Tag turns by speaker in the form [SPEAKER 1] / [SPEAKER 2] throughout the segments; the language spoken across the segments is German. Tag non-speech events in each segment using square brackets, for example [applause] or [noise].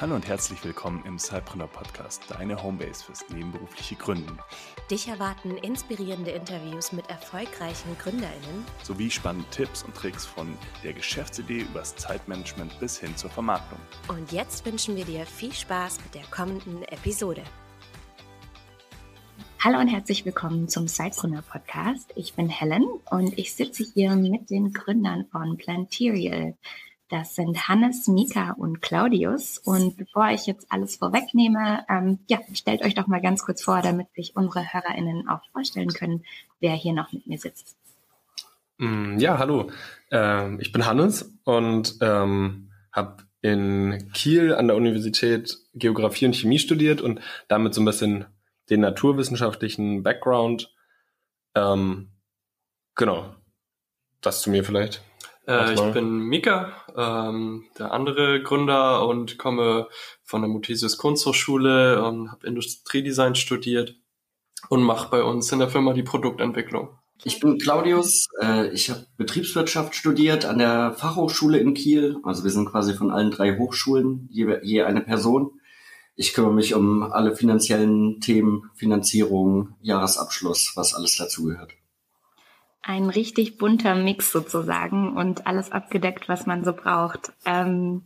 [SPEAKER 1] Hallo und herzlich willkommen im Cypreneur Podcast, deine Homebase fürs nebenberufliche Gründen.
[SPEAKER 2] Dich erwarten inspirierende Interviews mit erfolgreichen GründerInnen
[SPEAKER 1] sowie spannende Tipps und Tricks von der Geschäftsidee übers Zeitmanagement bis hin zur Vermarktung.
[SPEAKER 2] Und jetzt wünschen wir dir viel Spaß mit der kommenden Episode. Hallo und herzlich willkommen zum Zeitgründer Podcast. Ich bin Helen und ich sitze hier mit den Gründern von Planterial. Das sind Hannes, Mika und Claudius. Und bevor ich jetzt alles vorwegnehme, ähm, ja, stellt euch doch mal ganz kurz vor, damit sich unsere HörerInnen auch vorstellen können, wer hier noch mit mir sitzt.
[SPEAKER 3] Mm, ja, hallo. Ähm, ich bin Hannes und ähm, habe in Kiel an der Universität Geografie und Chemie studiert und damit so ein bisschen den naturwissenschaftlichen Background. Ähm, genau. Das zu mir vielleicht.
[SPEAKER 4] Äh, ich bin Mika, ähm, der andere Gründer und komme von der Muthesius Kunsthochschule und habe Industriedesign studiert und mache bei uns in der Firma die Produktentwicklung.
[SPEAKER 5] Ich bin Claudius, äh, ich habe Betriebswirtschaft studiert an der Fachhochschule in Kiel. Also wir sind quasi von allen drei Hochschulen je, je eine Person. Ich kümmere mich um alle finanziellen Themen, Finanzierung, Jahresabschluss, was alles dazugehört
[SPEAKER 2] ein richtig bunter Mix sozusagen und alles abgedeckt, was man so braucht. Ähm,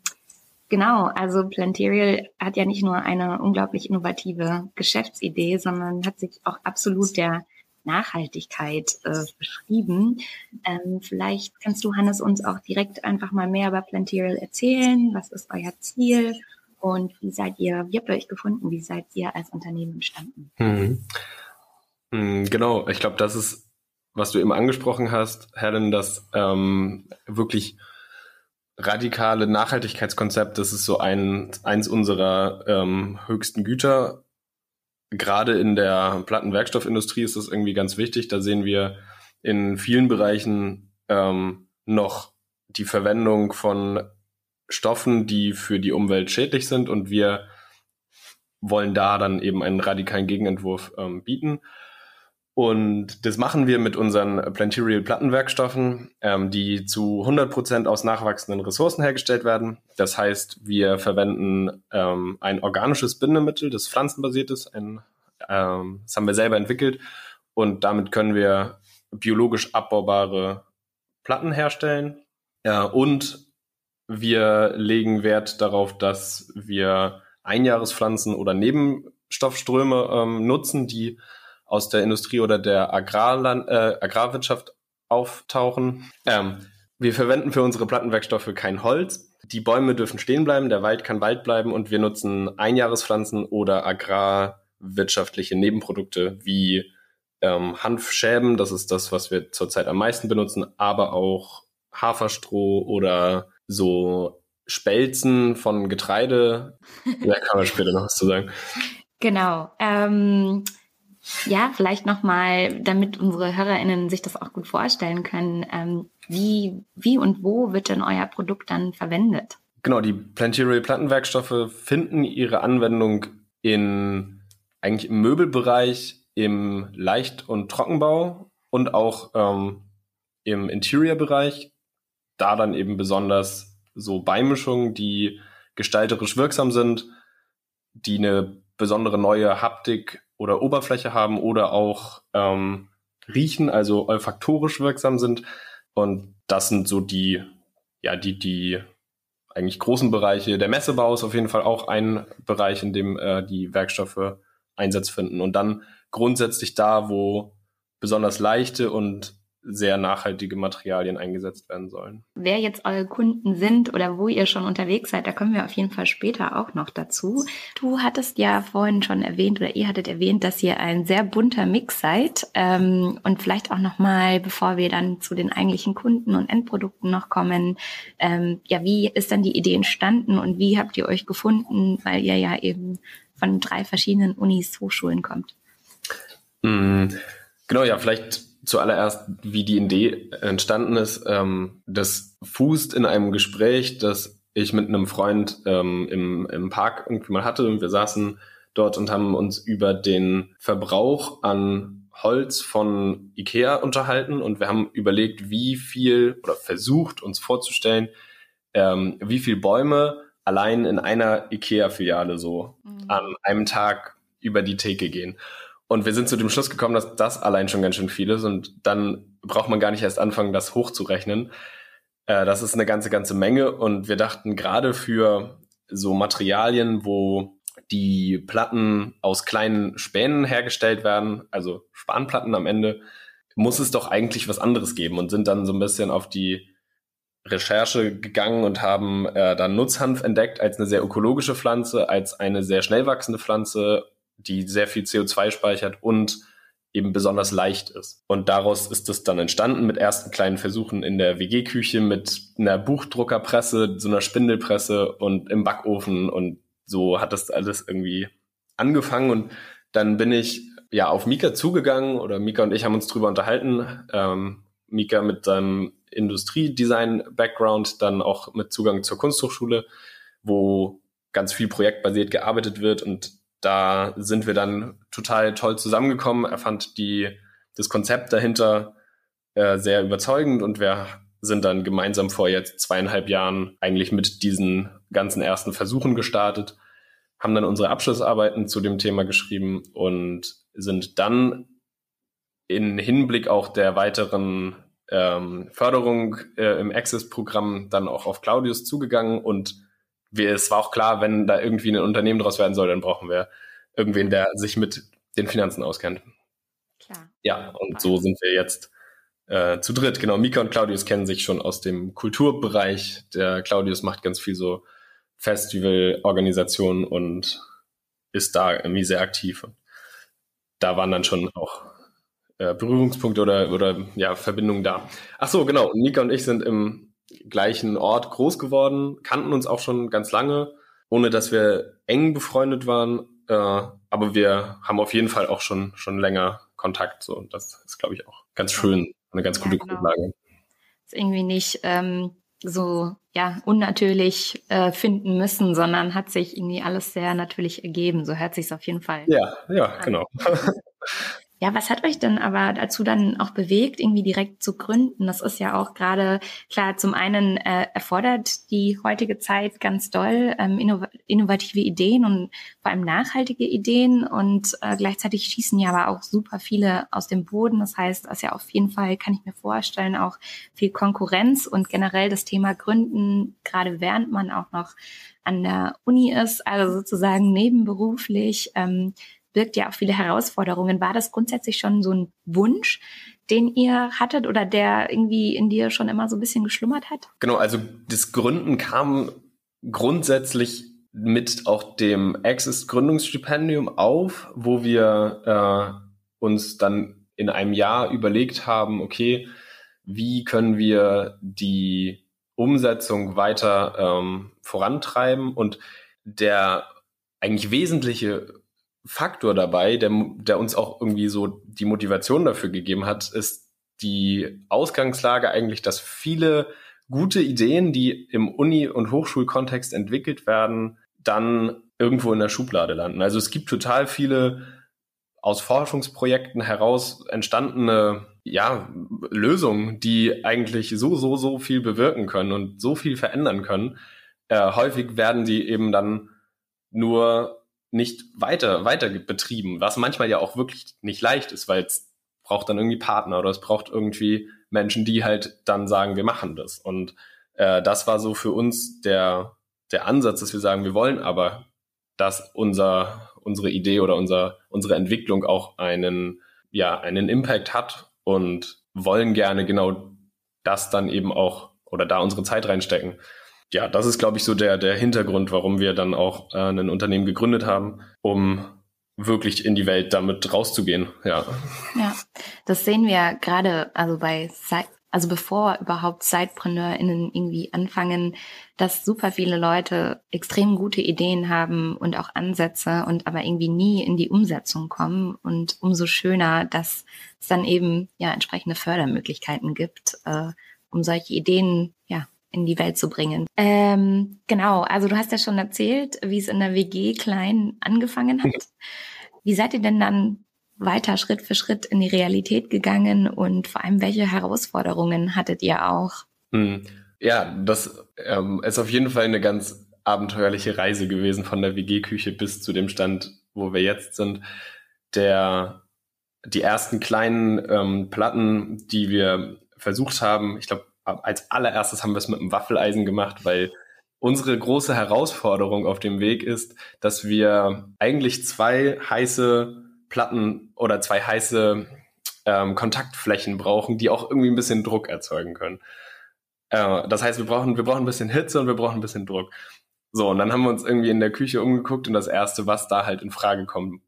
[SPEAKER 2] genau, also Planterial hat ja nicht nur eine unglaublich innovative Geschäftsidee, sondern hat sich auch absolut der Nachhaltigkeit äh, beschrieben. Ähm, vielleicht kannst du, Hannes, uns auch direkt einfach mal mehr über Planterial erzählen. Was ist euer Ziel? Und wie seid ihr, wie habt ihr euch gefunden? Wie seid ihr als Unternehmen entstanden?
[SPEAKER 3] Mhm. Genau, ich glaube, das ist was du eben angesprochen hast, Helen, das ähm, wirklich radikale Nachhaltigkeitskonzept, das ist so ein, eins unserer ähm, höchsten Güter. Gerade in der Plattenwerkstoffindustrie ist das irgendwie ganz wichtig. Da sehen wir in vielen Bereichen ähm, noch die Verwendung von Stoffen, die für die Umwelt schädlich sind und wir wollen da dann eben einen radikalen Gegenentwurf ähm, bieten. Und das machen wir mit unseren Planterial Plattenwerkstoffen, ähm, die zu 100 Prozent aus nachwachsenden Ressourcen hergestellt werden. Das heißt, wir verwenden ähm, ein organisches Bindemittel, das pflanzenbasiert ist. Ein, ähm, das haben wir selber entwickelt. Und damit können wir biologisch abbaubare Platten herstellen. Ja, und wir legen Wert darauf, dass wir Einjahrespflanzen oder Nebenstoffströme ähm, nutzen, die aus der Industrie oder der Agrarland, äh, Agrarwirtschaft auftauchen. Ähm, wir verwenden für unsere Plattenwerkstoffe kein Holz. Die Bäume dürfen stehen bleiben, der Wald kann Wald bleiben und wir nutzen Einjahrespflanzen oder agrarwirtschaftliche Nebenprodukte wie ähm, Hanfschäben, das ist das, was wir zurzeit am meisten benutzen, aber auch Haferstroh oder so Spelzen von Getreide. [laughs] da kann man später noch was zu sagen.
[SPEAKER 2] Genau. Ähm, ja, vielleicht nochmal, damit unsere HörerInnen sich das auch gut vorstellen können, ähm, wie, wie und wo wird denn euer Produkt dann verwendet?
[SPEAKER 3] Genau, die Planterial Plattenwerkstoffe finden ihre Anwendung in eigentlich im Möbelbereich, im Leicht- und Trockenbau und auch ähm, im Interior-Bereich. Da dann eben besonders so Beimischungen, die gestalterisch wirksam sind, die eine besondere neue Haptik oder Oberfläche haben oder auch ähm, riechen, also olfaktorisch wirksam sind. Und das sind so die, ja, die, die eigentlich großen Bereiche. Der Messebau ist auf jeden Fall auch ein Bereich, in dem äh, die Werkstoffe Einsatz finden. Und dann grundsätzlich da, wo besonders leichte und sehr nachhaltige Materialien eingesetzt werden sollen.
[SPEAKER 2] Wer jetzt eure Kunden sind oder wo ihr schon unterwegs seid, da kommen wir auf jeden Fall später auch noch dazu. Du hattest ja vorhin schon erwähnt oder ihr hattet erwähnt, dass ihr ein sehr bunter Mix seid ähm, und vielleicht auch noch mal, bevor wir dann zu den eigentlichen Kunden und Endprodukten noch kommen, ähm, ja, wie ist dann die Idee entstanden und wie habt ihr euch gefunden, weil ihr ja eben von drei verschiedenen Unis, Hochschulen kommt?
[SPEAKER 3] Mm, genau, ja, vielleicht zuallererst, wie die Idee entstanden ist. Ähm, das fußt in einem Gespräch, das ich mit einem Freund ähm, im, im Park irgendwie mal hatte und wir saßen dort und haben uns über den Verbrauch an Holz von Ikea unterhalten und wir haben überlegt, wie viel oder versucht uns vorzustellen, ähm, wie viel Bäume allein in einer IKEA-Filiale so mhm. an einem Tag über die Theke gehen. Und wir sind zu dem Schluss gekommen, dass das allein schon ganz schön viel ist. Und dann braucht man gar nicht erst anfangen, das hochzurechnen. Äh, das ist eine ganze, ganze Menge. Und wir dachten gerade für so Materialien, wo die Platten aus kleinen Spänen hergestellt werden, also Spanplatten am Ende, muss es doch eigentlich was anderes geben. Und sind dann so ein bisschen auf die Recherche gegangen und haben äh, dann Nutzhanf entdeckt als eine sehr ökologische Pflanze, als eine sehr schnell wachsende Pflanze, die sehr viel CO2 speichert und eben besonders leicht ist. Und daraus ist es dann entstanden mit ersten kleinen Versuchen in der WG-Küche mit einer Buchdruckerpresse, so einer Spindelpresse und im Backofen und so hat das alles irgendwie angefangen und dann bin ich ja auf Mika zugegangen oder Mika und ich haben uns drüber unterhalten. Ähm, Mika mit seinem Industriedesign-Background, dann auch mit Zugang zur Kunsthochschule, wo ganz viel projektbasiert gearbeitet wird und da sind wir dann total toll zusammengekommen. Er fand die, das Konzept dahinter äh, sehr überzeugend und wir sind dann gemeinsam vor jetzt zweieinhalb Jahren eigentlich mit diesen ganzen ersten Versuchen gestartet, haben dann unsere Abschlussarbeiten zu dem Thema geschrieben und sind dann in Hinblick auch der weiteren ähm, Förderung äh, im Access-Programm dann auch auf Claudius zugegangen und wir, es war auch klar, wenn da irgendwie ein Unternehmen draus werden soll, dann brauchen wir irgendwen, der sich mit den Finanzen auskennt. Klar. Ja, und so sind wir jetzt äh, zu dritt. Genau, Mika und Claudius kennen sich schon aus dem Kulturbereich. Der Claudius macht ganz viel so Festivalorganisationen und ist da irgendwie sehr aktiv. Und da waren dann schon auch äh, Berührungspunkte oder, oder ja, Verbindungen da. Ach so, genau. Mika und ich sind im gleichen Ort groß geworden, kannten uns auch schon ganz lange, ohne dass wir eng befreundet waren. Äh, aber wir haben auf jeden Fall auch schon, schon länger Kontakt. So. Und das ist, glaube ich, auch ganz schön, eine ganz gute ja, genau. Grundlage.
[SPEAKER 2] Ist irgendwie nicht ähm, so ja unnatürlich äh, finden müssen, sondern hat sich irgendwie alles sehr natürlich ergeben. So hört sich es auf jeden Fall.
[SPEAKER 3] Ja, ja, genau. [laughs]
[SPEAKER 2] Ja, was hat euch denn aber dazu dann auch bewegt, irgendwie direkt zu gründen? Das ist ja auch gerade klar, zum einen äh, erfordert die heutige Zeit ganz doll ähm, innov innovative Ideen und vor allem nachhaltige Ideen und äh, gleichzeitig schießen ja aber auch super viele aus dem Boden. Das heißt, das ist ja auf jeden Fall, kann ich mir vorstellen, auch viel Konkurrenz und generell das Thema Gründen, gerade während man auch noch an der Uni ist, also sozusagen nebenberuflich. Ähm, birgt ja auch viele Herausforderungen. War das grundsätzlich schon so ein Wunsch, den ihr hattet oder der irgendwie in dir schon immer so ein bisschen geschlummert hat?
[SPEAKER 3] Genau, also das Gründen kam grundsätzlich mit auch dem Access Gründungsstipendium auf, wo wir äh, uns dann in einem Jahr überlegt haben, okay, wie können wir die Umsetzung weiter ähm, vorantreiben und der eigentlich wesentliche Faktor dabei, der, der uns auch irgendwie so die Motivation dafür gegeben hat, ist die Ausgangslage eigentlich, dass viele gute Ideen, die im Uni- und Hochschulkontext entwickelt werden, dann irgendwo in der Schublade landen. Also es gibt total viele aus Forschungsprojekten heraus entstandene ja, Lösungen, die eigentlich so, so, so viel bewirken können und so viel verändern können. Äh, häufig werden die eben dann nur nicht weiter, weiter betrieben, was manchmal ja auch wirklich nicht leicht ist, weil es braucht dann irgendwie Partner oder es braucht irgendwie Menschen, die halt dann sagen, wir machen das. Und äh, das war so für uns der, der Ansatz, dass wir sagen, wir wollen aber, dass unser, unsere Idee oder unser, unsere Entwicklung auch einen, ja, einen Impact hat und wollen gerne genau das dann eben auch oder da unsere Zeit reinstecken ja, das ist, glaube ich, so der, der Hintergrund, warum wir dann auch äh, ein Unternehmen gegründet haben, um wirklich in die Welt damit rauszugehen. Ja.
[SPEAKER 2] Ja, das sehen wir gerade, also bei also bevor überhaupt SidepreneurInnen irgendwie anfangen, dass super viele Leute extrem gute Ideen haben und auch Ansätze und aber irgendwie nie in die Umsetzung kommen. Und umso schöner, dass es dann eben ja entsprechende Fördermöglichkeiten gibt, äh, um solche Ideen ja in die Welt zu bringen. Ähm, genau, also du hast ja schon erzählt, wie es in der WG klein angefangen hat. Wie seid ihr denn dann weiter Schritt für Schritt in die Realität gegangen und vor allem welche Herausforderungen hattet ihr auch?
[SPEAKER 3] Hm. Ja, das ähm, ist auf jeden Fall eine ganz abenteuerliche Reise gewesen von der WG-Küche bis zu dem Stand, wo wir jetzt sind. Der, die ersten kleinen ähm, Platten, die wir versucht haben, ich glaube, als allererstes haben wir es mit einem Waffeleisen gemacht, weil unsere große Herausforderung auf dem Weg ist, dass wir eigentlich zwei heiße Platten oder zwei heiße ähm, Kontaktflächen brauchen, die auch irgendwie ein bisschen Druck erzeugen können. Äh, das heißt, wir brauchen, wir brauchen ein bisschen Hitze und wir brauchen ein bisschen Druck. So, und dann haben wir uns irgendwie in der Küche umgeguckt und das erste, was da halt in Frage kommen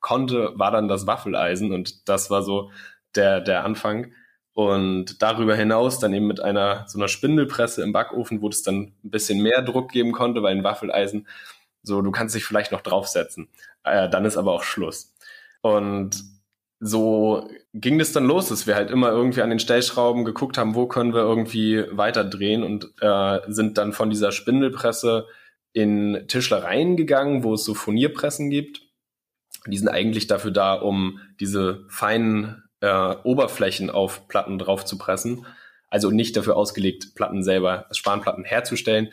[SPEAKER 3] konnte, war dann das Waffeleisen und das war so der, der Anfang. Und darüber hinaus dann eben mit einer so einer Spindelpresse im Backofen, wo es dann ein bisschen mehr Druck geben konnte, weil ein Waffeleisen so, du kannst dich vielleicht noch draufsetzen. Äh, dann ist aber auch Schluss. Und so ging das dann los, dass wir halt immer irgendwie an den Stellschrauben geguckt haben, wo können wir irgendwie weiter drehen und äh, sind dann von dieser Spindelpresse in Tischlereien gegangen, wo es so Furnierpressen gibt. Die sind eigentlich dafür da, um diese feinen äh, Oberflächen auf Platten drauf zu pressen. Also nicht dafür ausgelegt, Platten selber, Spanplatten herzustellen.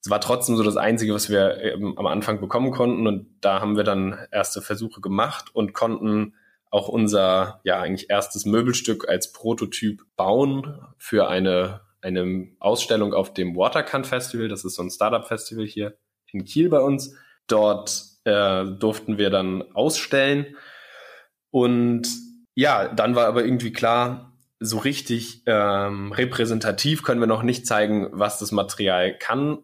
[SPEAKER 3] Es war trotzdem so das Einzige, was wir ähm, am Anfang bekommen konnten. Und da haben wir dann erste Versuche gemacht und konnten auch unser, ja, eigentlich erstes Möbelstück als Prototyp bauen für eine, eine Ausstellung auf dem Watercan Festival. Das ist so ein Startup-Festival hier in Kiel bei uns. Dort äh, durften wir dann ausstellen. Und ja, dann war aber irgendwie klar, so richtig ähm, repräsentativ können wir noch nicht zeigen, was das Material kann,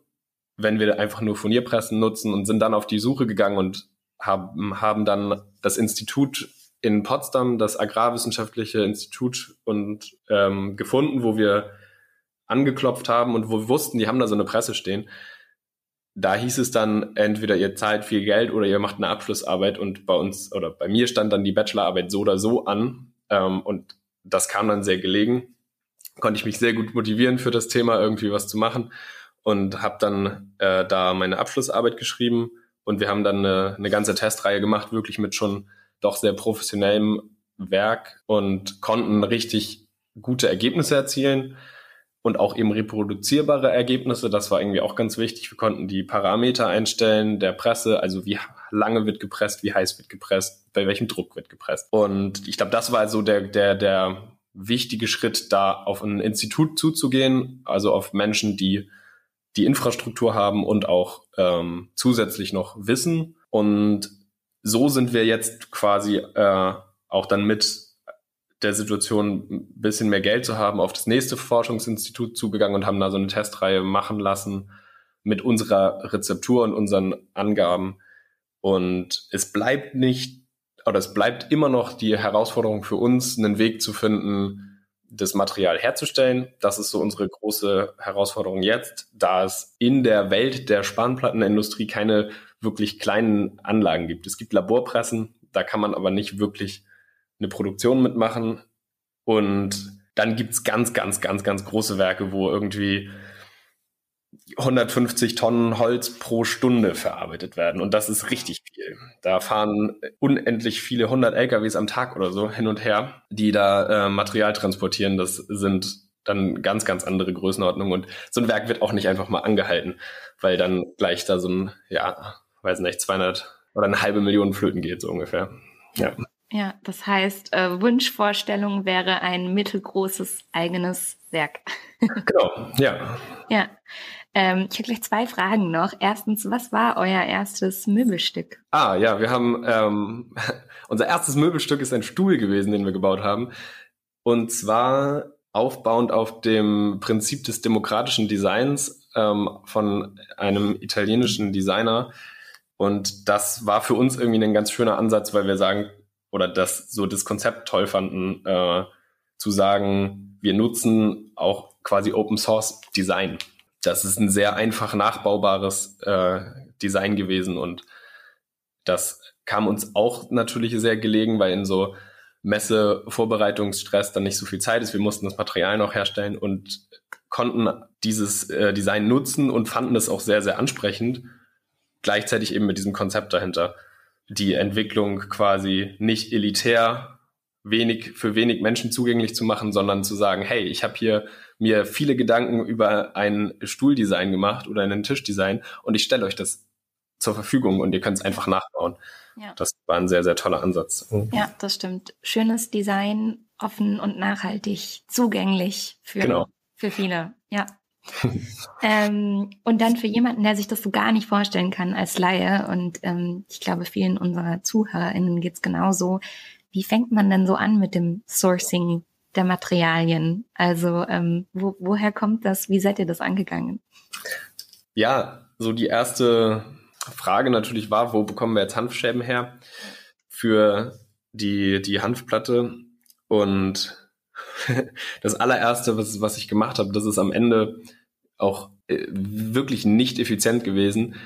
[SPEAKER 3] wenn wir einfach nur Furnierpressen nutzen und sind dann auf die Suche gegangen und haben, haben dann das Institut in Potsdam, das Agrarwissenschaftliche Institut und ähm, gefunden, wo wir angeklopft haben und wo wir wussten, die haben da so eine Presse stehen. Da hieß es dann, entweder ihr zahlt viel Geld oder ihr macht eine Abschlussarbeit und bei uns oder bei mir stand dann die Bachelorarbeit so oder so an ähm, und das kam dann sehr gelegen. Konnte ich mich sehr gut motivieren für das Thema, irgendwie was zu machen und habe dann äh, da meine Abschlussarbeit geschrieben und wir haben dann eine, eine ganze Testreihe gemacht, wirklich mit schon doch sehr professionellem Werk und konnten richtig gute Ergebnisse erzielen und auch eben reproduzierbare Ergebnisse. Das war irgendwie auch ganz wichtig. Wir konnten die Parameter einstellen der Presse, also wie lange wird gepresst, wie heiß wird gepresst, bei welchem Druck wird gepresst. Und ich glaube, das war also der, der, der wichtige Schritt, da auf ein Institut zuzugehen, also auf Menschen, die die Infrastruktur haben und auch ähm, zusätzlich noch Wissen. Und so sind wir jetzt quasi äh, auch dann mit der Situation, ein bisschen mehr Geld zu haben, auf das nächste Forschungsinstitut zugegangen und haben da so eine Testreihe machen lassen mit unserer Rezeptur und unseren Angaben. Und es bleibt nicht, oder es bleibt immer noch die Herausforderung für uns, einen Weg zu finden, das Material herzustellen. Das ist so unsere große Herausforderung jetzt, da es in der Welt der Spanplattenindustrie keine wirklich kleinen Anlagen gibt. Es gibt Laborpressen, da kann man aber nicht wirklich eine Produktion mitmachen. Und dann gibt's ganz, ganz, ganz, ganz große Werke, wo irgendwie 150 Tonnen Holz pro Stunde verarbeitet werden. Und das ist richtig viel. Da fahren unendlich viele 100 LKWs am Tag oder so hin und her, die da äh, Material transportieren. Das sind dann ganz, ganz andere Größenordnungen. Und so ein Werk wird auch nicht einfach mal angehalten, weil dann gleich da so ein, ja, weiß nicht, 200 oder eine halbe Million Flöten geht, so ungefähr. Ja.
[SPEAKER 2] Ja, das heißt, äh, Wunschvorstellung wäre ein mittelgroßes eigenes Werk. [laughs]
[SPEAKER 3] genau, ja.
[SPEAKER 2] Ja. Ähm, ich habe gleich zwei Fragen noch. Erstens, was war euer erstes Möbelstück?
[SPEAKER 3] Ah, ja, wir haben, ähm, [laughs] unser erstes Möbelstück ist ein Stuhl gewesen, den wir gebaut haben. Und zwar aufbauend auf dem Prinzip des demokratischen Designs ähm, von einem italienischen Designer. Und das war für uns irgendwie ein ganz schöner Ansatz, weil wir sagen, oder das so das Konzept toll fanden, äh, zu sagen, wir nutzen auch quasi Open Source Design. Das ist ein sehr einfach nachbaubares äh, Design gewesen und das kam uns auch natürlich sehr gelegen, weil in so Messe-Vorbereitungsstress dann nicht so viel Zeit ist. Wir mussten das Material noch herstellen und konnten dieses äh, Design nutzen und fanden es auch sehr, sehr ansprechend. Gleichzeitig eben mit diesem Konzept dahinter die Entwicklung quasi nicht elitär wenig für wenig Menschen zugänglich zu machen, sondern zu sagen, hey, ich habe hier mir viele Gedanken über ein Stuhldesign gemacht oder ein Tischdesign und ich stelle euch das zur Verfügung und ihr könnt es einfach nachbauen. Ja. Das war ein sehr, sehr toller Ansatz.
[SPEAKER 2] Ja, das stimmt. Schönes Design, offen und nachhaltig, zugänglich für, genau. für viele. Ja. [laughs] ähm, und dann für jemanden, der sich das so gar nicht vorstellen kann als Laie, und ähm, ich glaube, vielen unserer ZuhörerInnen geht's genauso, wie fängt man denn so an mit dem Sourcing der Materialien? Also ähm, wo, woher kommt das? Wie seid ihr das angegangen?
[SPEAKER 3] Ja, so die erste Frage natürlich war, wo bekommen wir jetzt Hanfschäben her für die, die Hanfplatte? Und [laughs] das allererste, was, was ich gemacht habe, das ist am Ende auch äh, wirklich nicht effizient gewesen.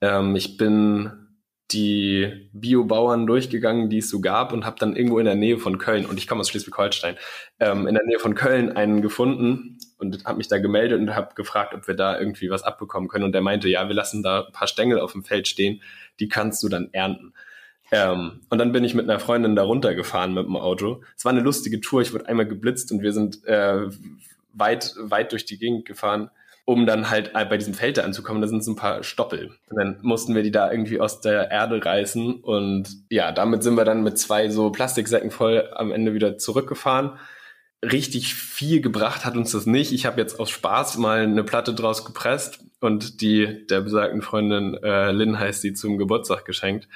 [SPEAKER 3] Ähm, ich bin die Biobauern durchgegangen, die es so gab und habe dann irgendwo in der Nähe von Köln, und ich komme aus Schleswig-Holstein, ähm, in der Nähe von Köln einen gefunden und habe mich da gemeldet und habe gefragt, ob wir da irgendwie was abbekommen können. Und der meinte, ja, wir lassen da ein paar Stängel auf dem Feld stehen, die kannst du dann ernten. Ähm, und dann bin ich mit einer Freundin da runtergefahren mit dem Auto. Es war eine lustige Tour, ich wurde einmal geblitzt und wir sind äh, weit, weit durch die Gegend gefahren um dann halt bei diesem Feld da anzukommen, da sind so ein paar Stoppel. Und dann mussten wir die da irgendwie aus der Erde reißen. Und ja, damit sind wir dann mit zwei so Plastiksäcken voll am Ende wieder zurückgefahren. Richtig viel gebracht hat uns das nicht. Ich habe jetzt aus Spaß mal eine Platte draus gepresst und die der besagten Freundin äh, Lynn heißt sie zum Geburtstag geschenkt.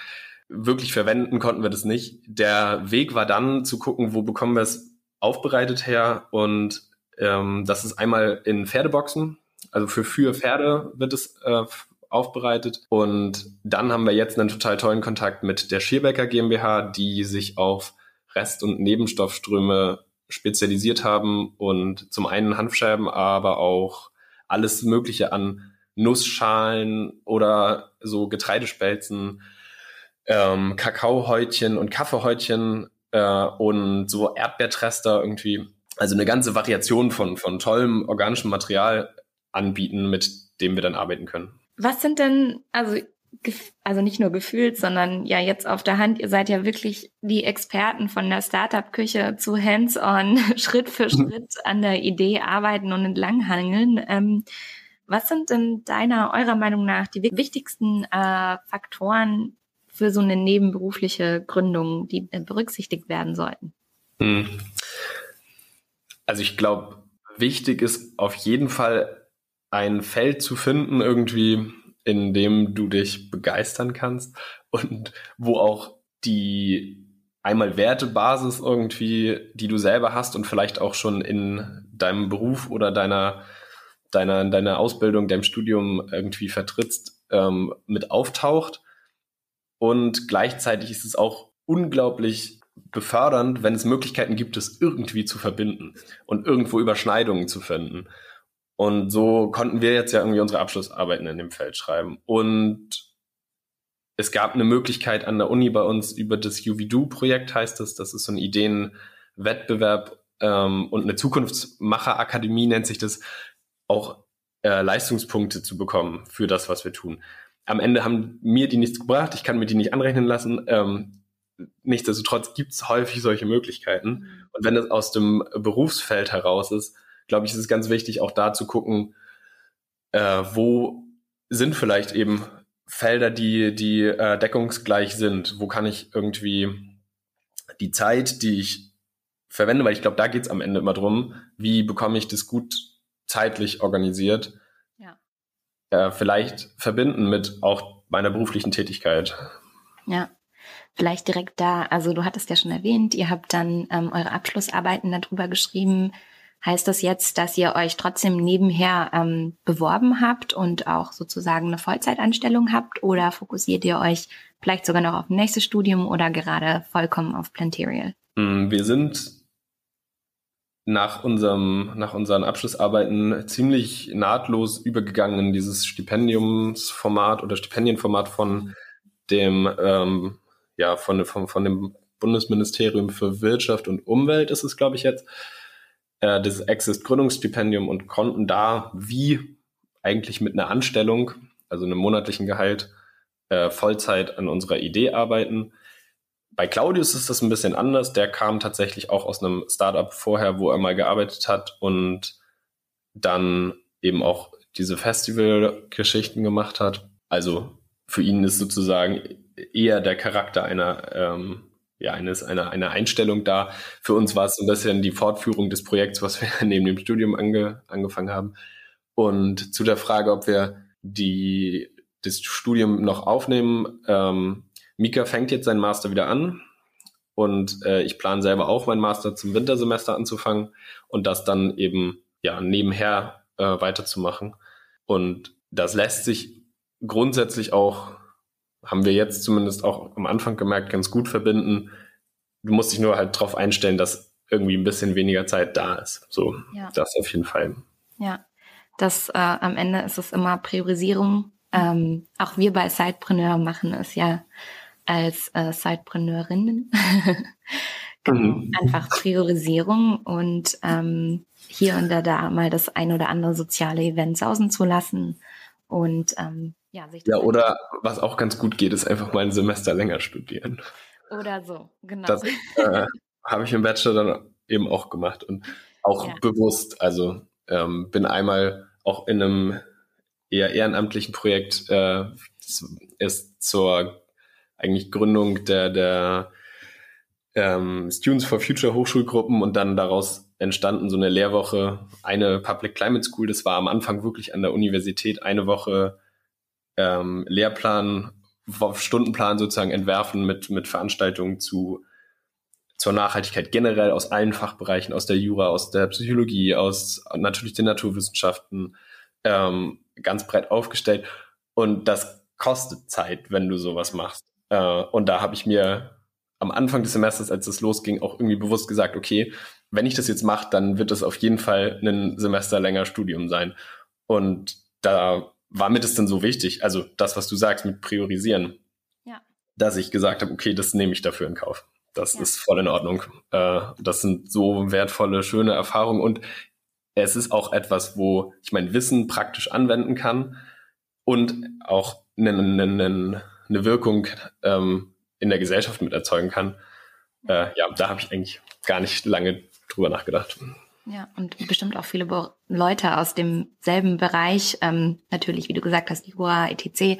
[SPEAKER 3] Wirklich verwenden konnten wir das nicht. Der Weg war dann zu gucken, wo bekommen wir es aufbereitet her und ähm, das ist einmal in Pferdeboxen, also für, für Pferde wird es äh, aufbereitet. Und dann haben wir jetzt einen total tollen Kontakt mit der Schierbecker GmbH, die sich auf Rest- und Nebenstoffströme spezialisiert haben und zum einen Hanfscheiben, aber auch alles Mögliche an Nussschalen oder so Getreidespelzen, ähm, Kakaohäutchen und Kaffeehäutchen äh, und so Erdbeertrester irgendwie. Also eine ganze Variation von, von tollem organischem Material anbieten, mit dem wir dann arbeiten können.
[SPEAKER 2] Was sind denn, also, also nicht nur gefühlt, sondern ja jetzt auf der Hand, ihr seid ja wirklich die Experten von der Startup-Küche zu Hands-on, [laughs] Schritt für mhm. Schritt an der Idee arbeiten und entlanghangeln. Ähm, was sind denn deiner, eurer Meinung nach die wichtigsten äh, Faktoren für so eine nebenberufliche Gründung, die äh, berücksichtigt werden sollten? Hm.
[SPEAKER 3] Also ich glaube, wichtig ist auf jeden Fall ein Feld zu finden, irgendwie, in dem du dich begeistern kannst und wo auch die einmal Wertebasis irgendwie, die du selber hast und vielleicht auch schon in deinem Beruf oder deiner, deiner, deiner Ausbildung, deinem Studium irgendwie vertrittst, ähm, mit auftaucht. Und gleichzeitig ist es auch unglaublich befördernd, wenn es Möglichkeiten gibt, es irgendwie zu verbinden und irgendwo Überschneidungen zu finden. Und so konnten wir jetzt ja irgendwie unsere Abschlussarbeiten in dem Feld schreiben. Und es gab eine Möglichkeit an der Uni bei uns über das UVDO-Projekt heißt das. Das ist so ein Ideenwettbewerb ähm, und eine Zukunftsmacherakademie nennt sich das, auch äh, Leistungspunkte zu bekommen für das, was wir tun. Am Ende haben mir die nichts gebracht, ich kann mir die nicht anrechnen lassen. Ähm, nichtsdestotrotz gibt es häufig solche Möglichkeiten. Und wenn das aus dem Berufsfeld heraus ist, glaube ich, ist es ganz wichtig, auch da zu gucken, äh, wo sind vielleicht eben Felder, die, die äh, deckungsgleich sind. Wo kann ich irgendwie die Zeit, die ich verwende, weil ich glaube, da geht es am Ende immer drum, wie bekomme ich das gut zeitlich organisiert. Äh, vielleicht verbinden mit auch meiner beruflichen Tätigkeit.
[SPEAKER 2] Ja, vielleicht direkt da. Also du hattest ja schon erwähnt, ihr habt dann ähm, eure Abschlussarbeiten darüber geschrieben, Heißt das jetzt, dass ihr euch trotzdem nebenher ähm, beworben habt und auch sozusagen eine Vollzeitanstellung habt oder fokussiert ihr euch vielleicht sogar noch auf ein nächstes Studium oder gerade vollkommen auf Plantarial?
[SPEAKER 3] Mm, wir sind nach unserem, nach unseren Abschlussarbeiten ziemlich nahtlos übergegangen in dieses Stipendiumsformat oder Stipendienformat von dem, ähm, ja, von, von, von dem Bundesministerium für Wirtschaft und Umwelt ist es, glaube ich, jetzt äh, das Access Gründungsstipendium und konnten da wie eigentlich mit einer Anstellung, also einem monatlichen Gehalt, äh, Vollzeit an unserer Idee arbeiten. Bei Claudius ist das ein bisschen anders. Der kam tatsächlich auch aus einem Startup vorher, wo er mal gearbeitet hat und dann eben auch diese Festival-Geschichten gemacht hat. Also für ihn ist sozusagen eher der Charakter einer, ähm, ja, eines, einer, einer Einstellung da. Für uns war es so ein bisschen die Fortführung des Projekts, was wir [laughs] neben dem Studium ange, angefangen haben. Und zu der Frage, ob wir die, das Studium noch aufnehmen, ähm, Mika fängt jetzt seinen Master wieder an und äh, ich plane selber auch meinen Master zum Wintersemester anzufangen und das dann eben ja nebenher äh, weiterzumachen. Und das lässt sich grundsätzlich auch, haben wir jetzt zumindest auch am Anfang gemerkt, ganz gut verbinden. Du musst dich nur halt darauf einstellen, dass irgendwie ein bisschen weniger Zeit da ist. So, ja. das auf jeden Fall.
[SPEAKER 2] Ja, das äh, am Ende ist es immer Priorisierung. Ähm, auch wir bei Sidepreneur machen es ja als äh, Sidepreneurinnen. [laughs] genau, mhm. Einfach Priorisierung und ähm, hier und da, da mal das ein oder andere soziale Event sausen zu lassen und ähm, ja, sich
[SPEAKER 3] ja oder was auch ganz gut geht, ist einfach mal ein Semester länger studieren.
[SPEAKER 2] Oder so, genau.
[SPEAKER 3] Das äh, habe ich im Bachelor dann eben auch gemacht und auch ja. bewusst. Also ähm, bin einmal auch in einem eher ehrenamtlichen Projekt äh, ist zur eigentlich Gründung der der ähm, Students for Future Hochschulgruppen und dann daraus entstanden so eine Lehrwoche, eine Public Climate School. Das war am Anfang wirklich an der Universität eine Woche ähm, Lehrplan, Stundenplan sozusagen entwerfen mit, mit Veranstaltungen zu, zur Nachhaltigkeit generell aus allen Fachbereichen, aus der Jura, aus der Psychologie, aus natürlich den Naturwissenschaften, ähm, ganz breit aufgestellt. Und das kostet Zeit, wenn du sowas machst. Äh, und da habe ich mir am Anfang des Semesters, als es losging, auch irgendwie bewusst gesagt, okay, wenn ich das jetzt mache, dann wird es auf jeden Fall ein Semester länger Studium sein. Und da war mir das dann so wichtig, also das, was du sagst mit Priorisieren, ja. dass ich gesagt habe, okay, das nehme ich dafür in Kauf. Das ja. ist voll in Ordnung. Äh, das sind so wertvolle, schöne Erfahrungen und es ist auch etwas, wo ich mein Wissen praktisch anwenden kann und auch eine, eine, eine Wirkung ähm, in der Gesellschaft mit erzeugen kann. Äh, ja, da habe ich eigentlich gar nicht lange drüber nachgedacht.
[SPEAKER 2] Ja, und bestimmt auch viele Bo Leute aus demselben Bereich, ähm, natürlich, wie du gesagt hast, Jura, etc.,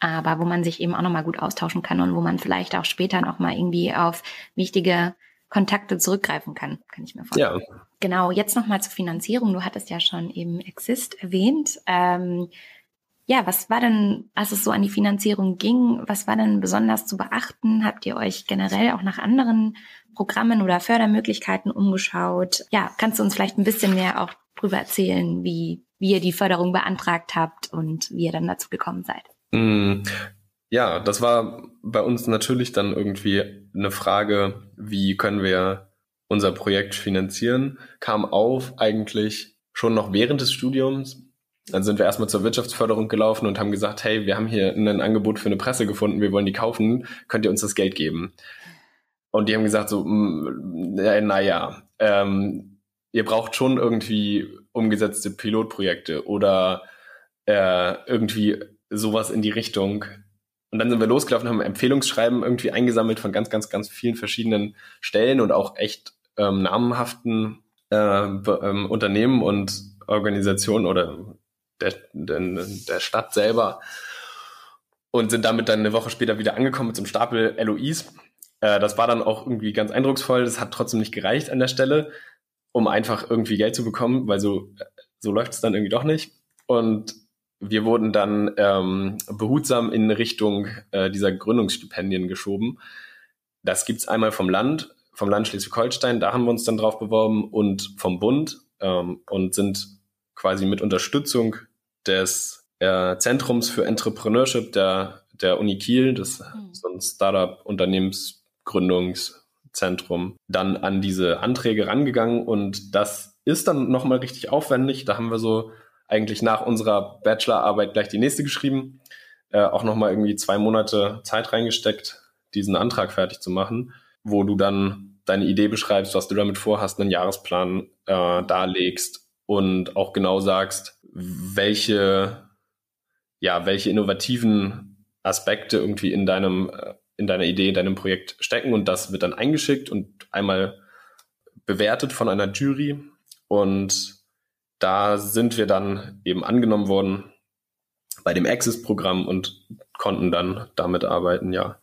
[SPEAKER 2] aber wo man sich eben auch nochmal gut austauschen kann und wo man vielleicht auch später nochmal irgendwie auf wichtige Kontakte zurückgreifen kann, kann ich mir vorstellen. Ja. Genau, jetzt nochmal zur Finanzierung. Du hattest ja schon eben Exist erwähnt. Ähm, ja, was war denn, als es so an die Finanzierung ging, was war denn besonders zu beachten? Habt ihr euch generell auch nach anderen Programmen oder Fördermöglichkeiten umgeschaut? Ja, kannst du uns vielleicht ein bisschen mehr auch drüber erzählen, wie, wie ihr die Förderung beantragt habt und wie ihr dann dazu gekommen seid?
[SPEAKER 3] Mm, ja, das war bei uns natürlich dann irgendwie eine Frage, wie können wir unser Projekt finanzieren, kam auf eigentlich schon noch während des Studiums, dann sind wir erstmal zur Wirtschaftsförderung gelaufen und haben gesagt, hey, wir haben hier ein Angebot für eine Presse gefunden, wir wollen die kaufen, könnt ihr uns das Geld geben? Und die haben gesagt so, mm, naja, ähm, ihr braucht schon irgendwie umgesetzte Pilotprojekte oder äh, irgendwie sowas in die Richtung. Und dann sind wir losgelaufen, haben Empfehlungsschreiben irgendwie eingesammelt von ganz, ganz, ganz vielen verschiedenen Stellen und auch echt ähm, namenhaften äh, ähm, Unternehmen und Organisationen oder der, der, der Stadt selber und sind damit dann eine Woche später wieder angekommen mit so einem Stapel LOIs. Äh, das war dann auch irgendwie ganz eindrucksvoll. Das hat trotzdem nicht gereicht an der Stelle, um einfach irgendwie Geld zu bekommen, weil so, so läuft es dann irgendwie doch nicht. Und wir wurden dann ähm, behutsam in Richtung äh, dieser Gründungsstipendien geschoben. Das gibt's einmal vom Land, vom Land Schleswig-Holstein, da haben wir uns dann drauf beworben und vom Bund ähm, und sind quasi mit Unterstützung des äh, Zentrums für Entrepreneurship der, der Uni Kiel, das mhm. so ein Startup-Unternehmensgründungszentrum, dann an diese Anträge rangegangen und das ist dann nochmal richtig aufwendig. Da haben wir so eigentlich nach unserer Bachelorarbeit gleich die nächste geschrieben, äh, auch nochmal irgendwie zwei Monate Zeit reingesteckt, diesen Antrag fertig zu machen, wo du dann deine Idee beschreibst, was du damit vorhast, einen Jahresplan äh, darlegst und auch genau sagst, welche, ja, welche innovativen Aspekte irgendwie in deinem, äh, in deiner Idee, in deinem Projekt stecken und das wird dann eingeschickt und einmal bewertet von einer Jury und da sind wir dann eben angenommen worden bei dem Access-Programm und konnten dann damit arbeiten, ja.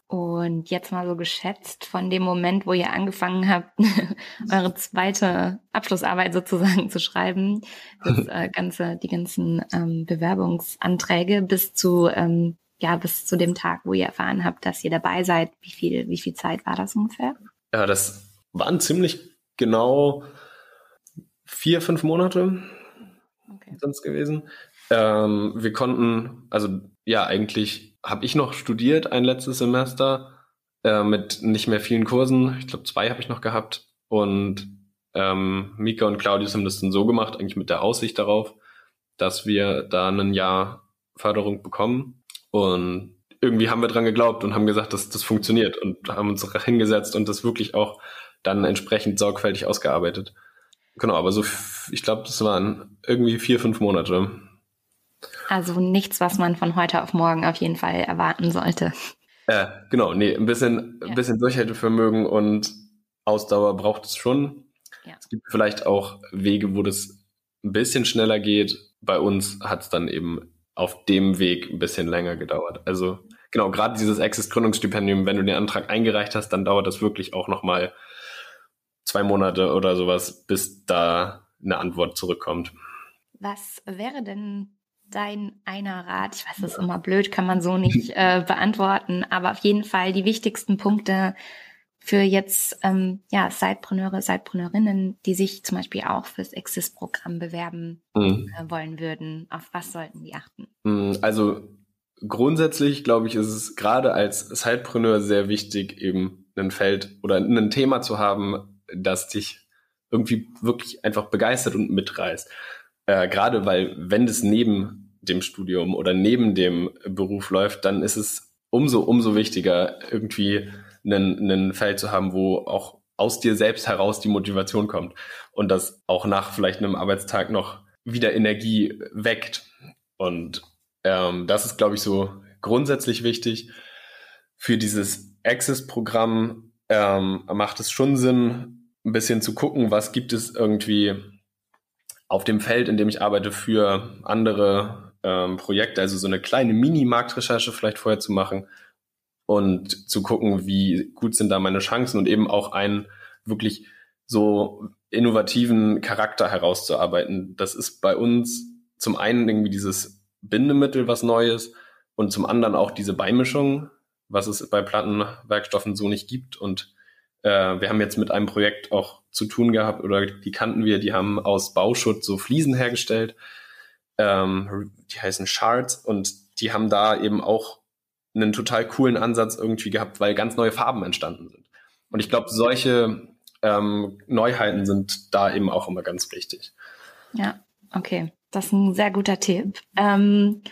[SPEAKER 2] Und jetzt mal so geschätzt von dem Moment, wo ihr angefangen habt, [laughs] eure zweite Abschlussarbeit sozusagen zu schreiben, das äh, ganze, die ganzen ähm, Bewerbungsanträge bis zu ähm, ja bis zu dem Tag, wo ihr erfahren habt, dass ihr dabei seid. Wie viel wie viel Zeit war das ungefähr?
[SPEAKER 3] Ja, das waren ziemlich genau vier fünf Monate okay. sonst gewesen. Ähm, wir konnten, also ja, eigentlich habe ich noch studiert ein letztes Semester äh, mit nicht mehr vielen Kursen. Ich glaube, zwei habe ich noch gehabt. Und ähm, Mika und Claudius haben das dann so gemacht, eigentlich mit der Aussicht darauf, dass wir da ein Jahr Förderung bekommen. Und irgendwie haben wir dran geglaubt und haben gesagt, dass das funktioniert und haben uns hingesetzt und das wirklich auch dann entsprechend sorgfältig ausgearbeitet. Genau, aber so, ich glaube, das waren irgendwie vier, fünf Monate.
[SPEAKER 2] Also nichts, was man von heute auf morgen auf jeden Fall erwarten sollte.
[SPEAKER 3] Äh, genau, nee, ein bisschen, ja. ein bisschen Durchhaltevermögen und Ausdauer braucht es schon. Ja. Es gibt vielleicht auch Wege, wo das ein bisschen schneller geht. Bei uns hat es dann eben auf dem Weg ein bisschen länger gedauert. Also genau, gerade dieses Access-Gründungsstipendium, wenn du den Antrag eingereicht hast, dann dauert das wirklich auch nochmal zwei Monate oder sowas, bis da eine Antwort zurückkommt.
[SPEAKER 2] Was wäre denn dein einer Rat? Ich weiß, das ist immer blöd, kann man so nicht [laughs] äh, beantworten, aber auf jeden Fall die wichtigsten Punkte für jetzt ähm, ja Sidepreneure, Sidepreneurinnen, die sich zum Beispiel auch fürs Exist-Programm bewerben mhm. äh, wollen würden. Auf was sollten die achten?
[SPEAKER 3] Mhm, also grundsätzlich glaube ich, ist es gerade als Sidepreneur sehr wichtig, eben ein Feld oder ein Thema zu haben, das dich irgendwie wirklich einfach begeistert und mitreißt. Äh, Gerade weil, wenn das neben dem Studium oder neben dem Beruf läuft, dann ist es umso, umso wichtiger, irgendwie ein Feld zu haben, wo auch aus dir selbst heraus die Motivation kommt und das auch nach vielleicht einem Arbeitstag noch wieder Energie weckt. Und ähm, das ist, glaube ich, so grundsätzlich wichtig. Für dieses Access-Programm ähm, macht es schon Sinn, ein bisschen zu gucken, was gibt es irgendwie auf dem Feld, in dem ich arbeite, für andere ähm, Projekte, also so eine kleine Mini-Marktrecherche vielleicht vorher zu machen und zu gucken, wie gut sind da meine Chancen und eben auch einen wirklich so innovativen Charakter herauszuarbeiten. Das ist bei uns zum einen irgendwie dieses Bindemittel, was neu ist, und zum anderen auch diese Beimischung, was es bei Plattenwerkstoffen so nicht gibt. Und äh, wir haben jetzt mit einem Projekt auch zu tun gehabt oder die kannten wir, die haben aus Bauschutt so Fliesen hergestellt. Ähm, die heißen Shards und die haben da eben auch einen total coolen Ansatz irgendwie gehabt, weil ganz neue Farben entstanden sind. Und ich glaube, solche ähm, Neuheiten sind da eben auch immer ganz wichtig.
[SPEAKER 2] Ja, okay. Das ist ein sehr guter Tipp. Ähm,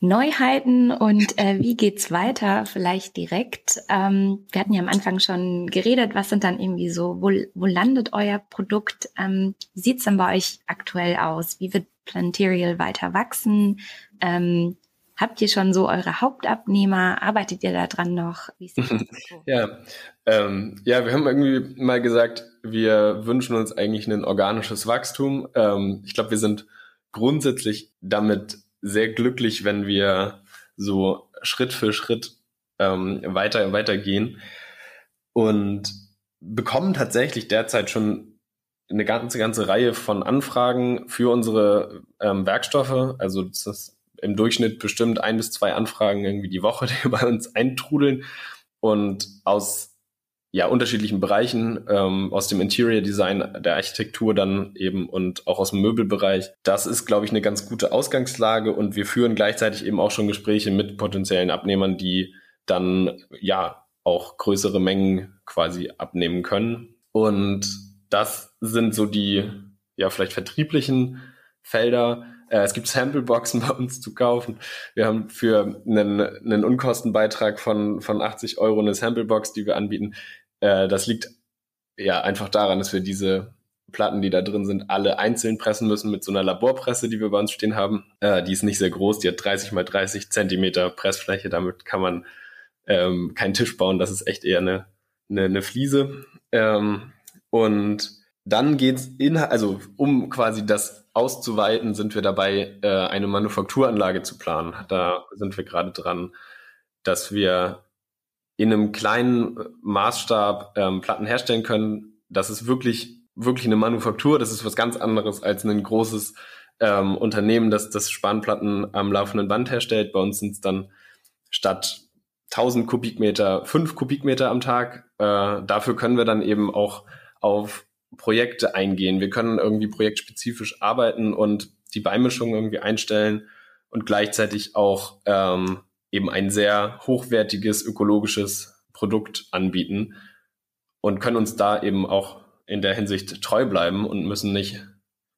[SPEAKER 2] Neuheiten und äh, wie geht's weiter? Vielleicht direkt. Ähm, wir hatten ja am Anfang schon geredet. Was sind dann irgendwie so? Wo, wo landet euer Produkt? Ähm, wie sieht's denn bei euch aktuell aus? Wie wird Planterial weiter wachsen? Ähm, habt ihr schon so eure Hauptabnehmer? Arbeitet ihr da dran noch? [laughs]
[SPEAKER 3] ja, ähm, ja, wir haben irgendwie mal gesagt, wir wünschen uns eigentlich ein organisches Wachstum. Ähm, ich glaube, wir sind grundsätzlich damit sehr glücklich, wenn wir so Schritt für Schritt ähm, weiter weitergehen und bekommen tatsächlich derzeit schon eine ganze ganze Reihe von Anfragen für unsere ähm, Werkstoffe. Also das ist im Durchschnitt bestimmt ein bis zwei Anfragen irgendwie die Woche, [laughs] die bei uns eintrudeln und aus ja, unterschiedlichen Bereichen, ähm, aus dem Interior Design, der Architektur dann eben und auch aus dem Möbelbereich. Das ist, glaube ich, eine ganz gute Ausgangslage und wir führen gleichzeitig eben auch schon Gespräche mit potenziellen Abnehmern, die dann ja auch größere Mengen quasi abnehmen können. Und das sind so die ja vielleicht vertrieblichen Felder. Äh, es gibt Sampleboxen bei uns zu kaufen. Wir haben für einen, einen Unkostenbeitrag von, von 80 Euro eine Samplebox, die wir anbieten. Äh, das liegt ja einfach daran, dass wir diese Platten, die da drin sind, alle einzeln pressen müssen mit so einer Laborpresse, die wir bei uns stehen haben. Äh, die ist nicht sehr groß, die hat 30 mal 30 Zentimeter Pressfläche. Damit kann man ähm, keinen Tisch bauen, das ist echt eher eine, eine, eine Fliese. Ähm, und dann geht's in, also um quasi das auszuweiten, sind wir dabei, äh, eine Manufakturanlage zu planen. Da sind wir gerade dran, dass wir in einem kleinen Maßstab ähm, Platten herstellen können. Das ist wirklich, wirklich eine Manufaktur. Das ist was ganz anderes als ein großes ähm, Unternehmen, das das Spanplatten am laufenden Band herstellt. Bei uns sind es dann statt 1000 Kubikmeter, 5 Kubikmeter am Tag. Äh, dafür können wir dann eben auch auf Projekte eingehen. Wir können irgendwie projektspezifisch arbeiten und die Beimischung irgendwie einstellen und gleichzeitig auch ähm, eben ein sehr hochwertiges ökologisches Produkt anbieten und können uns da eben auch in der Hinsicht treu bleiben und müssen nicht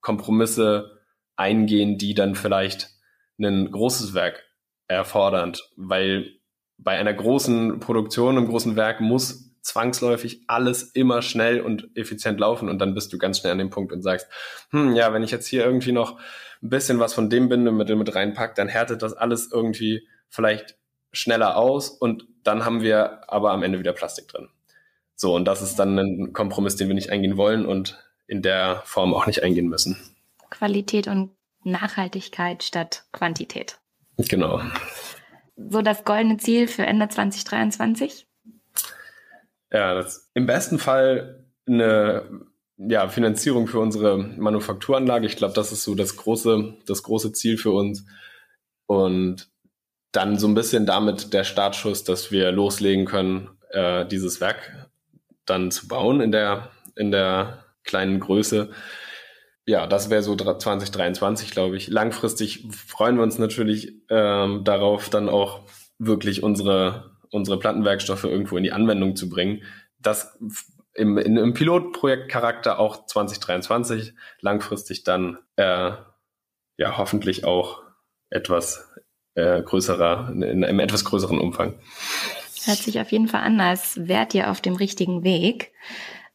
[SPEAKER 3] Kompromisse eingehen, die dann vielleicht ein großes Werk erfordern, weil bei einer großen Produktion, einem großen Werk muss zwangsläufig alles immer schnell und effizient laufen und dann bist du ganz schnell an dem Punkt und sagst, hm, ja, wenn ich jetzt hier irgendwie noch ein bisschen was von dem Bindemittel mit reinpack, dann härtet das alles irgendwie vielleicht schneller aus und dann haben wir aber am Ende wieder Plastik drin. So, und das ist dann ein Kompromiss, den wir nicht eingehen wollen und in der Form auch nicht eingehen müssen.
[SPEAKER 2] Qualität und Nachhaltigkeit statt Quantität.
[SPEAKER 3] Genau.
[SPEAKER 2] So das goldene Ziel für Ende 2023?
[SPEAKER 3] Ja, das im besten Fall eine ja, Finanzierung für unsere Manufakturanlage. Ich glaube, das ist so das große, das große Ziel für uns. Und dann so ein bisschen damit der Startschuss, dass wir loslegen können, äh, dieses Werk dann zu bauen in der, in der kleinen Größe. Ja, das wäre so 2023, glaube ich. Langfristig freuen wir uns natürlich ähm, darauf, dann auch wirklich unsere unsere Plattenwerkstoffe irgendwo in die Anwendung zu bringen. Das im, in, im Pilotprojektcharakter auch 2023, langfristig dann äh, ja hoffentlich auch etwas äh, größerer, in, in einem etwas größeren Umfang.
[SPEAKER 2] Hört sich auf jeden Fall an, als wärt ihr auf dem richtigen Weg.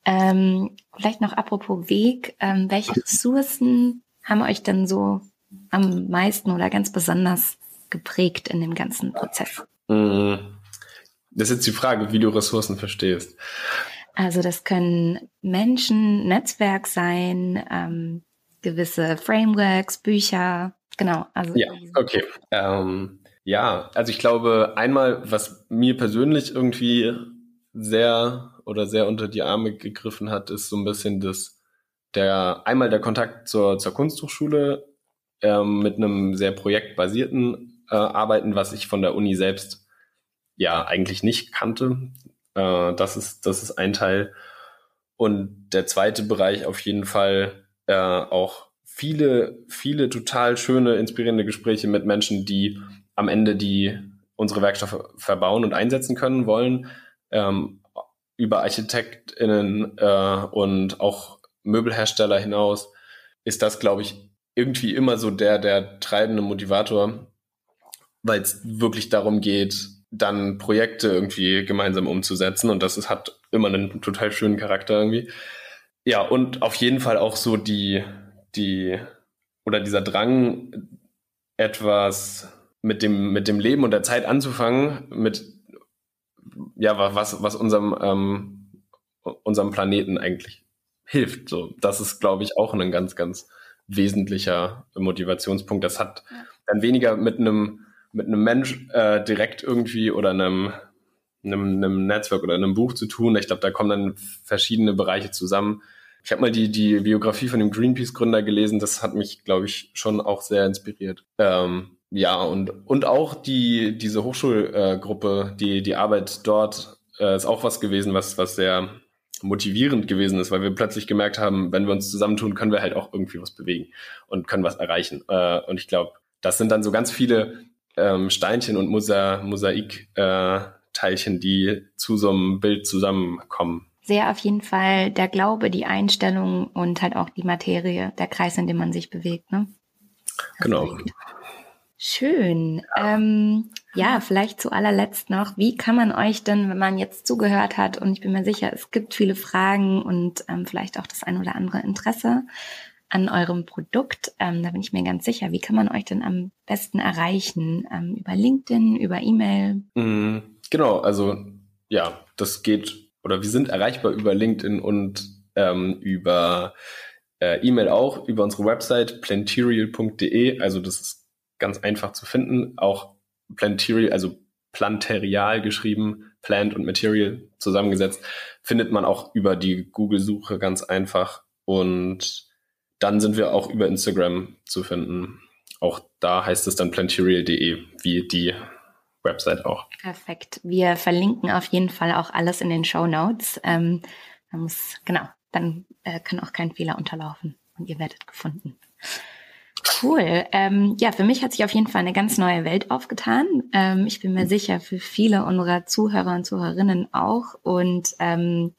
[SPEAKER 2] Ähm, vielleicht noch apropos Weg, ähm, welche Ressourcen haben euch denn so am meisten oder ganz besonders geprägt in dem ganzen Prozess?
[SPEAKER 3] Mhm. Das ist jetzt die Frage, wie du Ressourcen verstehst.
[SPEAKER 2] Also das können Menschen, Netzwerk sein, ähm, gewisse Frameworks, Bücher, genau. Also
[SPEAKER 3] ja, okay. Ähm, ja, also ich glaube, einmal, was mir persönlich irgendwie sehr oder sehr unter die Arme gegriffen hat, ist so ein bisschen das, der, einmal der Kontakt zur, zur Kunsthochschule ähm, mit einem sehr projektbasierten äh, Arbeiten, was ich von der Uni selbst ja eigentlich nicht kannte. Äh, das, ist, das ist ein Teil. Und der zweite Bereich auf jeden Fall äh, auch viele, viele total schöne, inspirierende Gespräche mit Menschen, die am Ende die unsere Werkstoffe verbauen und einsetzen können wollen, ähm, über ArchitektInnen äh, und auch Möbelhersteller hinaus, ist das, glaube ich, irgendwie immer so der, der treibende Motivator, weil es wirklich darum geht, dann Projekte irgendwie gemeinsam umzusetzen und das ist, hat immer einen total schönen Charakter irgendwie. Ja, und auf jeden Fall auch so die, die, oder dieser Drang, etwas mit dem, mit dem Leben und der Zeit anzufangen, mit, ja, was, was unserem, ähm, unserem Planeten eigentlich hilft. So, das ist, glaube ich, auch ein ganz, ganz wesentlicher Motivationspunkt. Das hat dann weniger mit einem mit einem Mensch äh, direkt irgendwie oder einem, einem, einem Netzwerk oder einem Buch zu tun. Ich glaube, da kommen dann verschiedene Bereiche zusammen. Ich habe mal die, die Biografie von dem Greenpeace-Gründer gelesen. Das hat mich, glaube ich, schon auch sehr inspiriert. Ähm, ja, und, und auch die, diese Hochschulgruppe, äh, die, die Arbeit dort äh, ist auch was gewesen, was, was sehr motivierend gewesen ist, weil wir plötzlich gemerkt haben, wenn wir uns zusammentun, können wir halt auch irgendwie was bewegen und können was erreichen. Äh, und ich glaube, das sind dann so ganz viele ähm, Steinchen und Mosa Mosaik-Teilchen, äh, die zu so einem Bild zusammenkommen.
[SPEAKER 2] Sehr auf jeden Fall der Glaube, die Einstellung und halt auch die Materie, der Kreis, in dem man sich bewegt. Ne?
[SPEAKER 3] Genau.
[SPEAKER 2] Schön. Ähm, ja, vielleicht zu allerletzt noch, wie kann man euch denn, wenn man jetzt zugehört hat, und ich bin mir sicher, es gibt viele Fragen und ähm, vielleicht auch das ein oder andere Interesse, an eurem Produkt. Ähm, da bin ich mir ganz sicher. Wie kann man euch denn am besten erreichen? Ähm, über LinkedIn, über E-Mail?
[SPEAKER 3] Mm, genau, also ja, das geht oder wir sind erreichbar über LinkedIn und ähm, über äh, E-Mail auch, über unsere Website planterial.de. Also das ist ganz einfach zu finden. Auch Planterial, also Planterial geschrieben, Plant und Material zusammengesetzt, findet man auch über die Google-Suche ganz einfach. Und dann sind wir auch über Instagram zu finden. Auch da heißt es dann planterial.de, wie die Website auch.
[SPEAKER 2] Perfekt. Wir verlinken auf jeden Fall auch alles in den Show Notes. Ähm, muss, genau, dann äh, kann auch kein Fehler unterlaufen und ihr werdet gefunden. Cool. Ähm, ja, für mich hat sich auf jeden Fall eine ganz neue Welt aufgetan. Ähm, ich bin mir sicher, für viele unserer Zuhörer und Zuhörerinnen auch. Und ähm,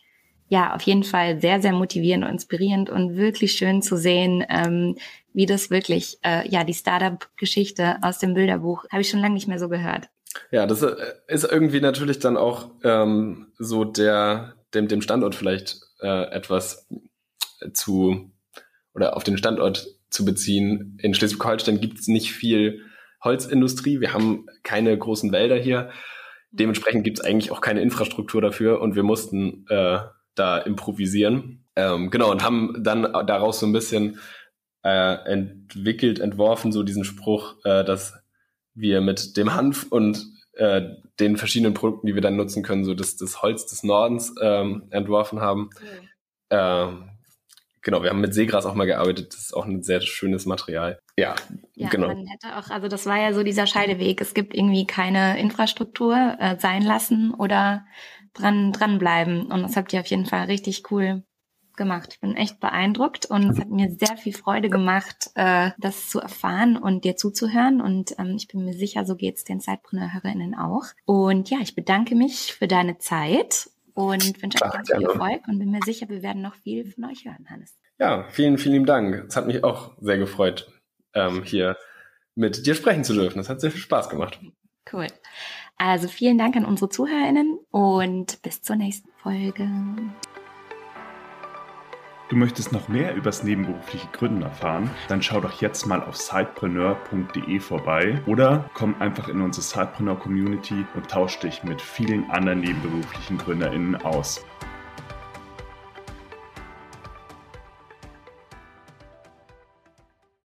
[SPEAKER 2] ja, auf jeden Fall sehr, sehr motivierend und inspirierend und wirklich schön zu sehen, ähm, wie das wirklich, äh, ja, die Startup-Geschichte aus dem Bilderbuch habe ich schon lange nicht mehr so gehört.
[SPEAKER 3] Ja, das äh, ist irgendwie natürlich dann auch ähm, so der, dem, dem Standort vielleicht äh, etwas zu oder auf den Standort zu beziehen. In Schleswig-Holstein gibt es nicht viel Holzindustrie. Wir haben keine großen Wälder hier. Dementsprechend gibt es eigentlich auch keine Infrastruktur dafür und wir mussten äh, da improvisieren. Ähm, genau, und haben dann daraus so ein bisschen äh, entwickelt, entworfen, so diesen Spruch, äh, dass wir mit dem Hanf und äh, den verschiedenen Produkten, die wir dann nutzen können, so das, das Holz des Nordens ähm, entworfen haben. Mhm. Ähm, genau, wir haben mit Seegras auch mal gearbeitet. Das ist auch ein sehr schönes Material. Ja,
[SPEAKER 2] ja
[SPEAKER 3] genau.
[SPEAKER 2] Man hätte auch, also das war ja so dieser Scheideweg. Es gibt irgendwie keine Infrastruktur äh, sein lassen oder dran dranbleiben. Und das habt ihr auf jeden Fall richtig cool gemacht. Ich bin echt beeindruckt und es hat mir sehr viel Freude gemacht, äh, das zu erfahren und dir zuzuhören. Und ähm, ich bin mir sicher, so geht's den Zeitpreneur-HörerInnen auch. Und ja, ich bedanke mich für deine Zeit und wünsche euch ganz viel Erfolg und bin mir sicher, wir werden noch viel von euch hören, Hannes.
[SPEAKER 3] Ja, vielen, vielen Dank. Es hat mich auch sehr gefreut, ähm, hier mit dir sprechen zu dürfen. Das hat sehr viel Spaß gemacht.
[SPEAKER 2] Cool. Also vielen Dank an unsere ZuhörerInnen und bis zur nächsten Folge.
[SPEAKER 1] Du möchtest noch mehr übers nebenberufliche Gründen erfahren? Dann schau doch jetzt mal auf sidepreneur.de vorbei oder komm einfach in unsere Sidepreneur Community und tausch dich mit vielen anderen nebenberuflichen GründerInnen aus.